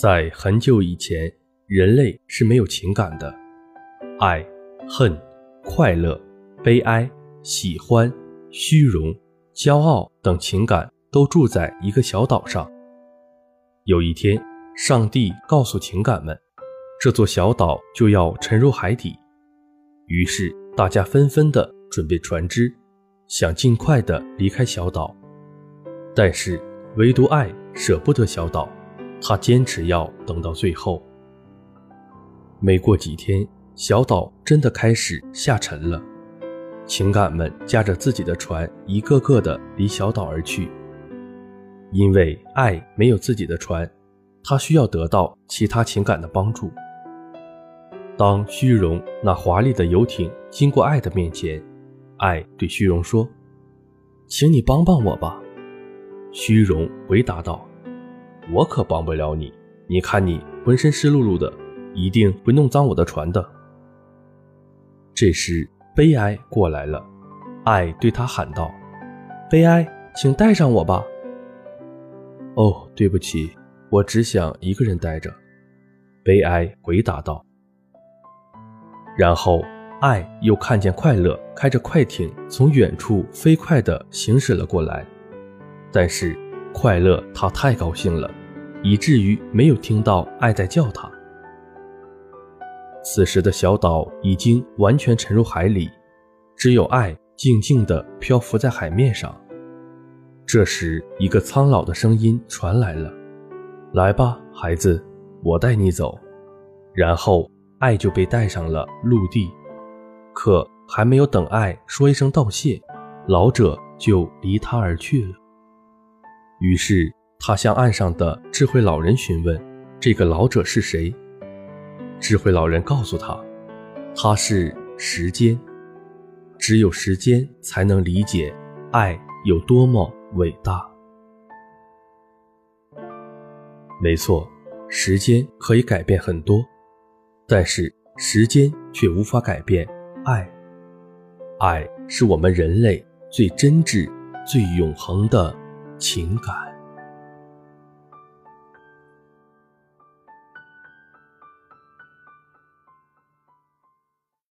在很久以前，人类是没有情感的，爱、恨、快乐、悲哀、喜欢、虚荣、骄傲等情感都住在一个小岛上。有一天，上帝告诉情感们，这座小岛就要沉入海底，于是大家纷纷的准备船只，想尽快的离开小岛。但是，唯独爱舍不得小岛，他坚持要等到最后。没过几天，小岛真的开始下沉了，情感们驾着自己的船，一个个的离小岛而去。因为爱没有自己的船，他需要得到其他情感的帮助。当虚荣那华丽的游艇经过爱的面前，爱对虚荣说：“请你帮帮我吧。”虚荣回答道：“我可帮不了你。你看你浑身湿漉漉的，一定会弄脏我的船的。”这时，悲哀过来了，爱对他喊道：“悲哀，请带上我吧。”“哦，对不起，我只想一个人待着。”悲哀回答道。然后，爱又看见快乐开着快艇从远处飞快地行驶了过来。但是，快乐他太高兴了，以至于没有听到爱在叫他。此时的小岛已经完全沉入海里，只有爱静静地漂浮在海面上。这时，一个苍老的声音传来了：“来吧，孩子，我带你走。”然后，爱就被带上了陆地。可还没有等爱说一声道谢，老者就离他而去了。于是，他向岸上的智慧老人询问：“这个老者是谁？”智慧老人告诉他：“他是时间。只有时间才能理解爱有多么伟大。”没错，时间可以改变很多，但是时间却无法改变爱。爱是我们人类最真挚、最永恒的。情感。